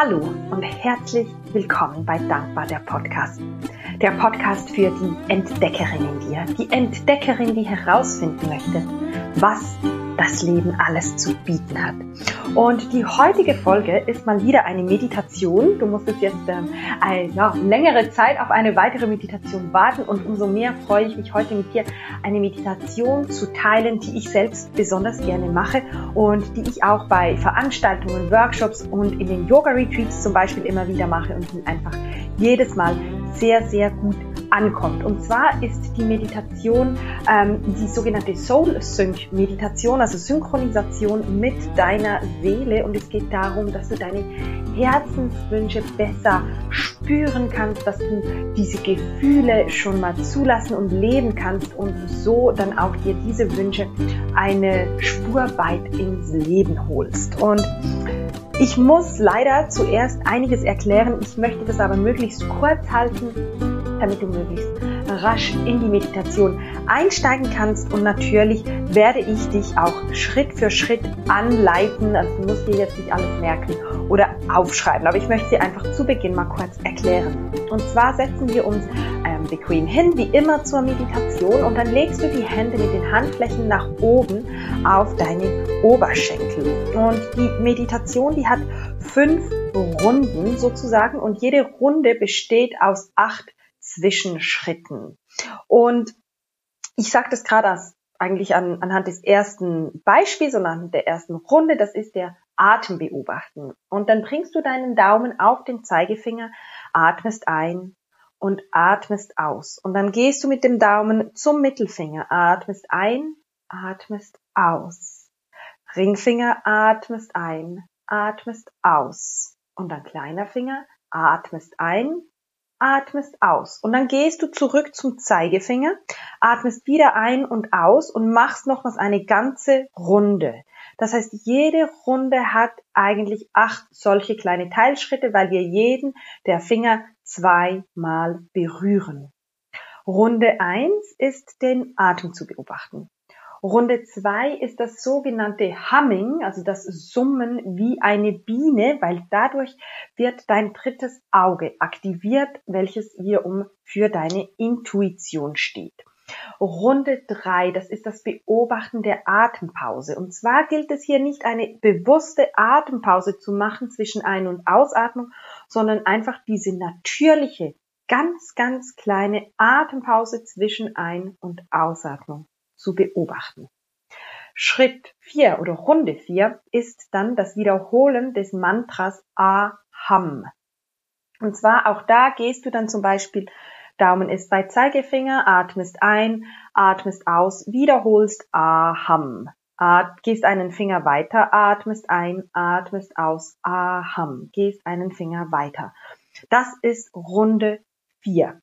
Hallo und herzlich willkommen bei Dankbar der Podcast. Der Podcast für die Entdeckerin in dir, die Entdeckerin, die herausfinden möchte, was das Leben alles zu bieten hat. Und die heutige Folge ist mal wieder eine Meditation. Du musstest jetzt ähm, eine ja, längere Zeit auf eine weitere Meditation warten und umso mehr freue ich mich heute mit dir eine Meditation zu teilen, die ich selbst besonders gerne mache und die ich auch bei Veranstaltungen, Workshops und in den Yoga Retreats zum Beispiel immer wieder mache und die einfach jedes Mal sehr, sehr gut ankommt. Und zwar ist die Meditation ähm, die sogenannte Soul Sync Meditation, also Synchronisation mit deiner Seele. Und es geht darum, dass du deine Herzenswünsche besser spüren kannst, dass du diese Gefühle schon mal zulassen und leben kannst und so dann auch dir diese Wünsche eine Spur weit ins Leben holst. Und ich muss leider zuerst einiges erklären. Ich möchte das aber möglichst kurz halten, damit du möglichst rasch in die Meditation einsteigen kannst. Und natürlich werde ich dich auch Schritt für Schritt anleiten. Also du musst dir jetzt nicht alles merken oder aufschreiben. Aber ich möchte sie einfach zu Beginn mal kurz erklären. Und zwar setzen wir uns ähm, bequem hin, wie immer zur Meditation. Und dann legst du die Hände mit den Handflächen nach oben auf deine Oberschenkel. Und die Meditation, die hat fünf Runden sozusagen. Und jede Runde besteht aus acht Zwischenschritten. Und ich sage das gerade eigentlich an, anhand des ersten Beispiels und anhand der ersten Runde, das ist der Atem beobachten. Und dann bringst du deinen Daumen auf den Zeigefinger, atmest ein und atmest aus. Und dann gehst du mit dem Daumen zum Mittelfinger, atmest ein, atmest aus. Ringfinger, atmest ein, atmest aus. Und dann kleiner Finger, atmest ein, atmest aus. Und dann gehst du zurück zum Zeigefinger, atmest wieder ein und aus und machst nochmals eine ganze Runde. Das heißt, jede Runde hat eigentlich acht solche kleine Teilschritte, weil wir jeden der Finger zweimal berühren. Runde eins ist den Atem zu beobachten. Runde zwei ist das sogenannte Humming, also das Summen wie eine Biene, weil dadurch wird dein drittes Auge aktiviert, welches wiederum für deine Intuition steht. Runde drei, das ist das Beobachten der Atempause. Und zwar gilt es hier nicht eine bewusste Atempause zu machen zwischen Ein- und Ausatmung, sondern einfach diese natürliche, ganz, ganz kleine Atempause zwischen Ein- und Ausatmung zu beobachten. Schritt 4 oder Runde 4 ist dann das Wiederholen des Mantras Aham. Und zwar auch da gehst du dann zum Beispiel, Daumen ist bei Zeigefinger, atmest ein, atmest aus, wiederholst Aham. At, gehst einen Finger weiter, atmest ein, atmest aus, Aham. Gehst einen Finger weiter. Das ist Runde 4.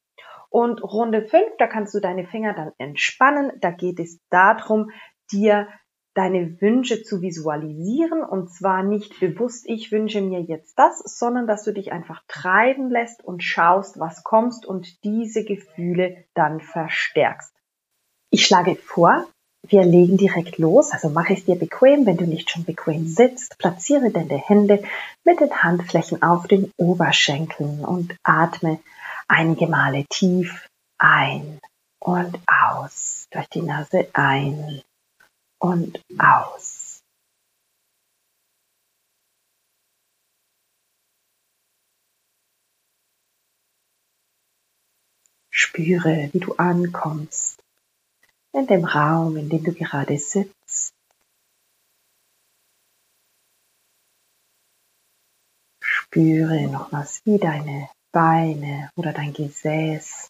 Und Runde 5, da kannst du deine Finger dann entspannen. Da geht es darum, dir deine Wünsche zu visualisieren und zwar nicht bewusst, ich wünsche mir jetzt das, sondern dass du dich einfach treiben lässt und schaust, was kommst und diese Gefühle dann verstärkst. Ich schlage vor, wir legen direkt los, also mache es dir bequem, wenn du nicht schon bequem sitzt, platziere deine Hände mit den Handflächen auf den Oberschenkeln und atme einige Male tief ein und aus. Durch die Nase ein und aus. Spüre, wie du ankommst in dem Raum, in dem du gerade sitzt. Spüre nochmals, wie deine Beine oder dein Gesäß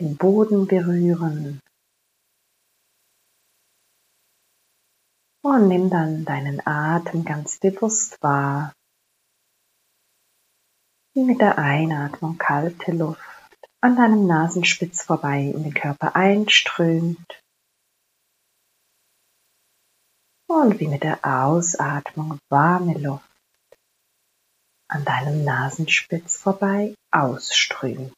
den Boden berühren. Und nimm dann deinen Atem ganz bewusst wahr, wie mit der Einatmung kalte Luft an deinem Nasenspitz vorbei in den Körper einströmt und wie mit der Ausatmung warme Luft an deinem Nasenspitz vorbei ausströmt.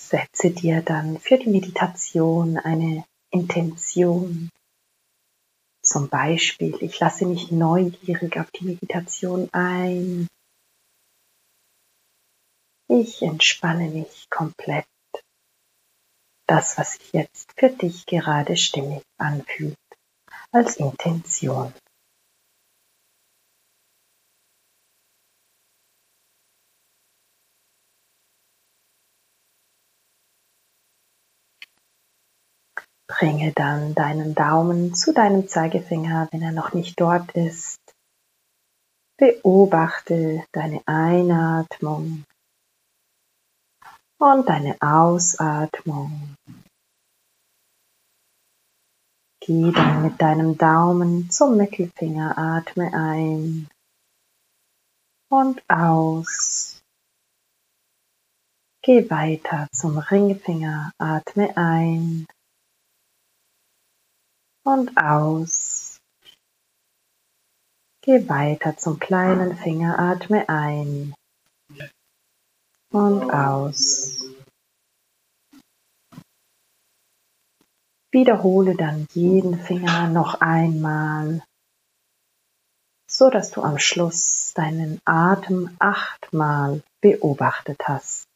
Setze dir dann für die Meditation eine Intention zum Beispiel, ich lasse mich neugierig auf die Meditation ein. Ich entspanne mich komplett. Das, was sich jetzt für dich gerade stimmig anfühlt, als Intention. Bringe dann deinen Daumen zu deinem Zeigefinger, wenn er noch nicht dort ist. Beobachte deine Einatmung und deine Ausatmung. Geh dann mit deinem Daumen zum Mittelfinger, atme ein und aus. Geh weiter zum Ringfinger, atme ein und aus. Geh weiter zum kleinen Finger, atme ein und aus. Wiederhole dann jeden Finger noch einmal, so dass du am Schluss deinen Atem achtmal beobachtet hast.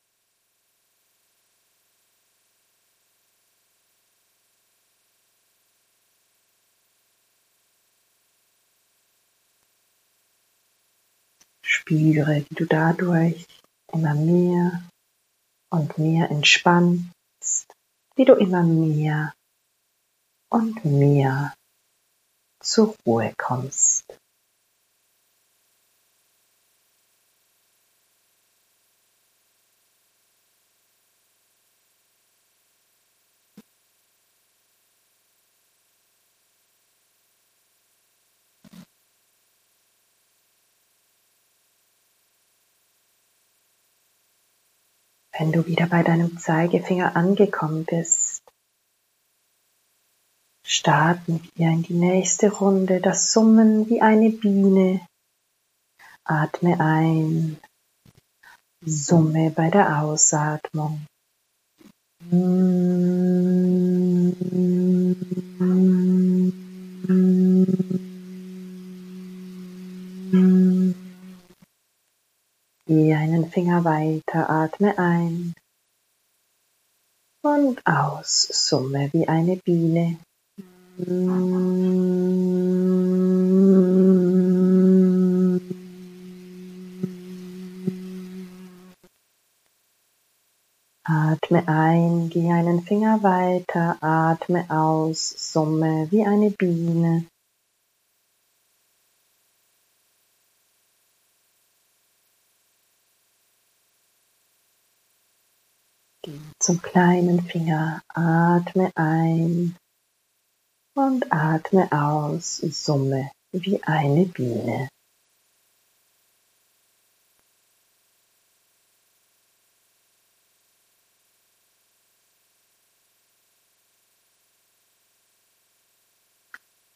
Spüre, wie du dadurch immer mehr und mehr entspannst, wie du immer mehr und mehr zur Ruhe kommst. Wenn du wieder bei deinem Zeigefinger angekommen bist, starten wir in die nächste Runde. Das Summen wie eine Biene. Atme ein. Summe bei der Ausatmung. Geh einen Finger weiter, atme ein und aus, summe wie eine Biene. Atme ein, geh einen Finger weiter, atme aus, summe wie eine Biene. Zum kleinen Finger. Atme ein und atme aus. Summe wie eine Biene.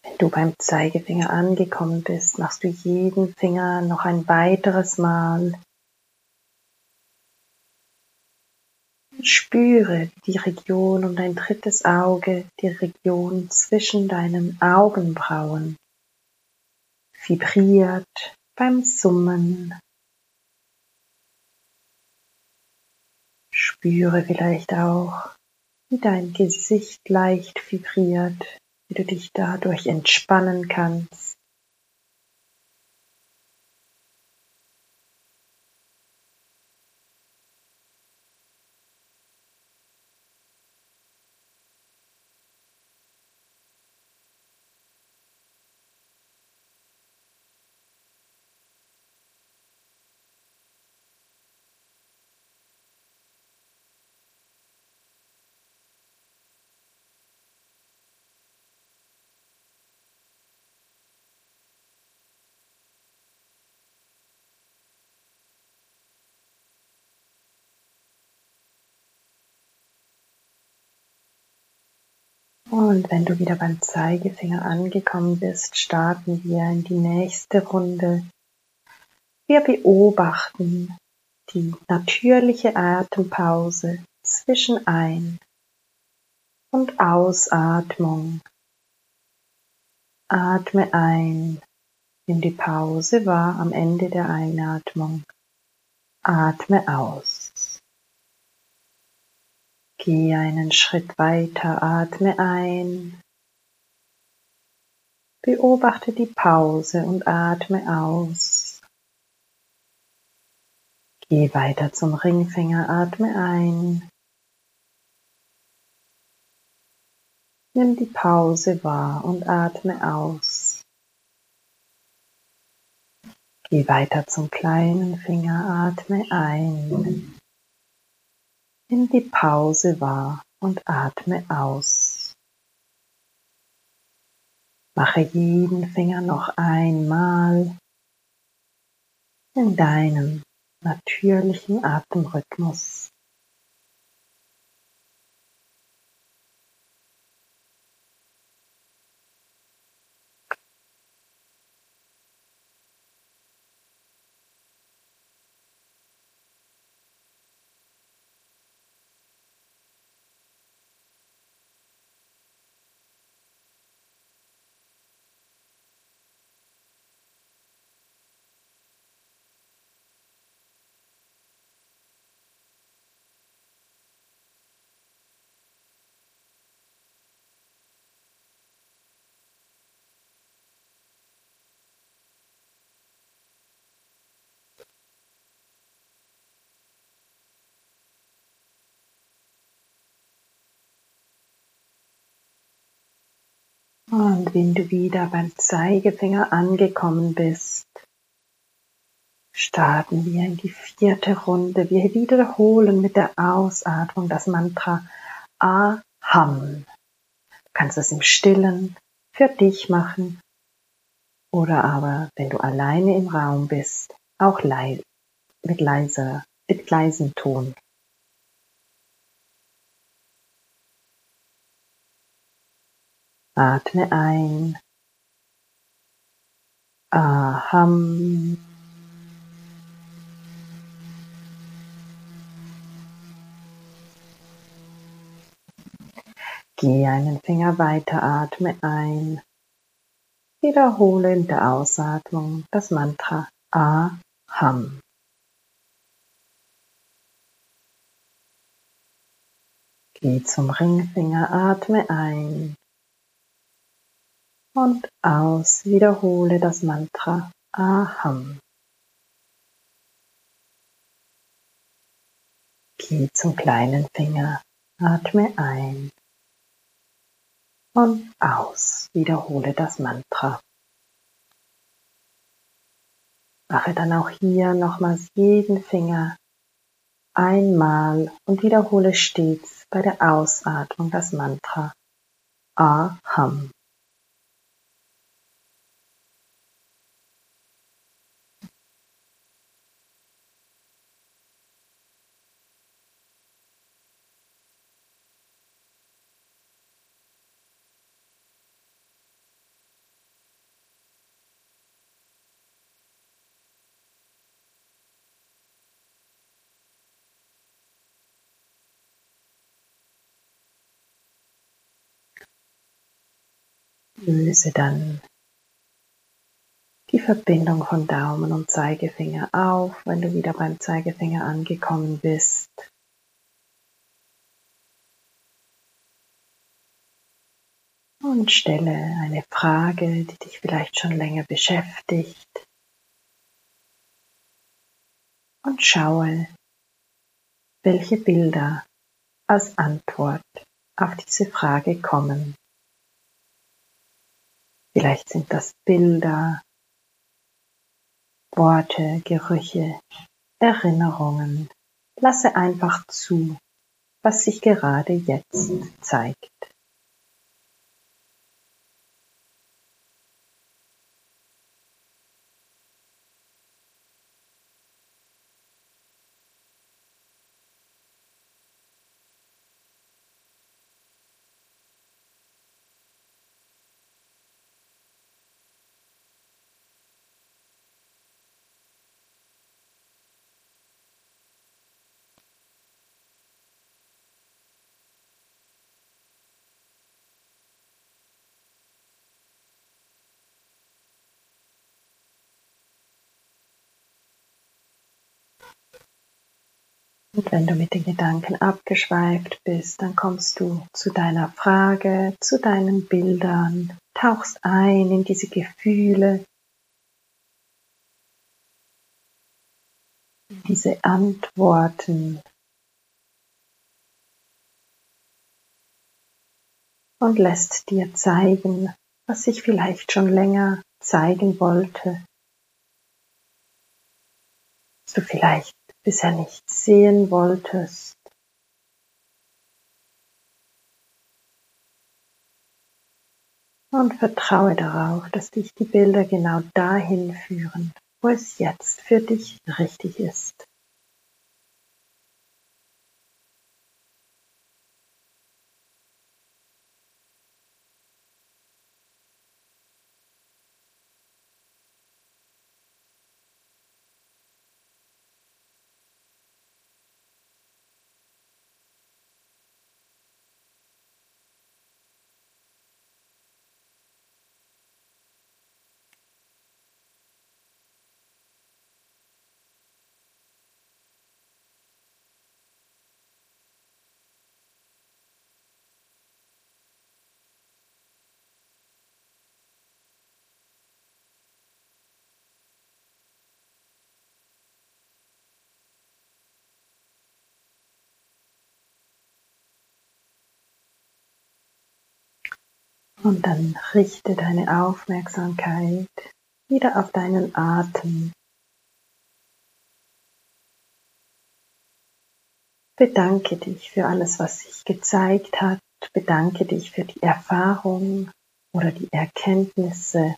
Wenn du beim Zeigefinger angekommen bist, machst du jeden Finger noch ein weiteres Mal Spüre die Region um dein drittes Auge, die Region zwischen deinen Augenbrauen, vibriert beim Summen. Spüre vielleicht auch, wie dein Gesicht leicht vibriert, wie du dich dadurch entspannen kannst. Und wenn du wieder beim Zeigefinger angekommen bist, starten wir in die nächste Runde. Wir beobachten die natürliche Atempause zwischen Ein- und Ausatmung. Atme ein, nimm die Pause wahr am Ende der Einatmung. Atme aus. Geh einen Schritt weiter, atme ein. Beobachte die Pause und atme aus. Geh weiter zum Ringfinger, atme ein. Nimm die Pause wahr und atme aus. Geh weiter zum kleinen Finger, atme ein. Nimm die Pause wahr und atme aus. Mache jeden Finger noch einmal in deinem natürlichen Atemrhythmus. Und wenn du wieder beim Zeigefinger angekommen bist, starten wir in die vierte Runde. Wir wiederholen mit der Ausatmung das Mantra Aham. Du kannst es im Stillen für dich machen oder aber, wenn du alleine im Raum bist, auch mit leiser, mit leisem Ton. Atme ein. Aham. Geh einen Finger weiter, atme ein. Wiederhole in der Ausatmung das Mantra Aham. Geh zum Ringfinger, atme ein und aus. Wiederhole das Mantra Aham. Geh zum kleinen Finger, atme ein und aus. Wiederhole das Mantra. Mache dann auch hier nochmals jeden Finger einmal und wiederhole stets bei der Ausatmung das Mantra Aham. Löse dann die Verbindung von Daumen und Zeigefinger auf, wenn du wieder beim Zeigefinger angekommen bist. Und stelle eine Frage, die dich vielleicht schon länger beschäftigt. Und schaue, welche Bilder als Antwort auf diese Frage kommen. Vielleicht sind das Bilder, Worte, Gerüche, Erinnerungen. Lasse einfach zu, was sich gerade jetzt zeigt. Wenn du mit den Gedanken abgeschweift bist, dann kommst du zu deiner Frage, zu deinen Bildern, tauchst ein in diese Gefühle, diese Antworten. Und lässt dir zeigen, was sich vielleicht schon länger zeigen wollte, was du vielleicht bisher nicht sehen wolltest. Und vertraue darauf, dass dich die Bilder genau dahin führen, wo es jetzt für dich richtig ist. Und dann richte deine Aufmerksamkeit wieder auf deinen Atem. Bedanke dich für alles, was sich gezeigt hat. Bedanke dich für die Erfahrung oder die Erkenntnisse.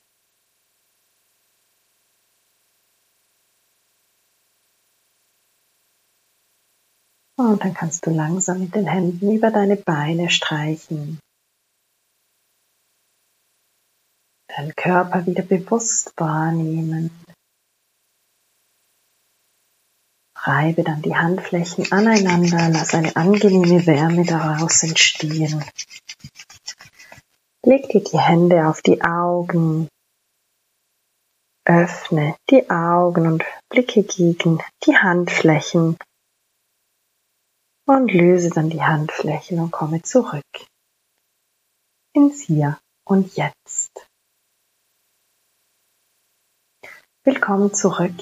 Und dann kannst du langsam mit den Händen über deine Beine streichen. Deinen Körper wieder bewusst wahrnehmen. Reibe dann die Handflächen aneinander, lass eine angenehme Wärme daraus entstehen. Leg dir die Hände auf die Augen, öffne die Augen und blicke gegen die Handflächen und löse dann die Handflächen und komme zurück ins Hier und Jetzt. Willkommen zurück.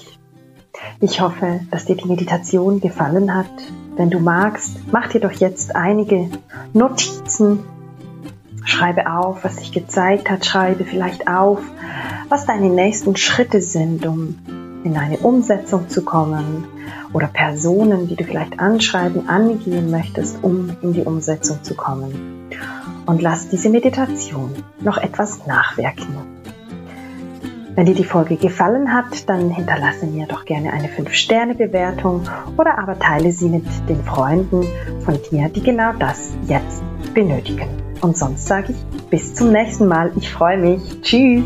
Ich hoffe, dass dir die Meditation gefallen hat. Wenn du magst, mach dir doch jetzt einige Notizen. Schreibe auf, was sich gezeigt hat. Schreibe vielleicht auf, was deine nächsten Schritte sind, um in eine Umsetzung zu kommen. Oder Personen, die du vielleicht anschreiben, angehen möchtest, um in die Umsetzung zu kommen. Und lass diese Meditation noch etwas nachwirken. Wenn dir die Folge gefallen hat, dann hinterlasse mir doch gerne eine 5-Sterne-Bewertung oder aber teile sie mit den Freunden von dir, die genau das jetzt benötigen. Und sonst sage ich bis zum nächsten Mal. Ich freue mich. Tschüss.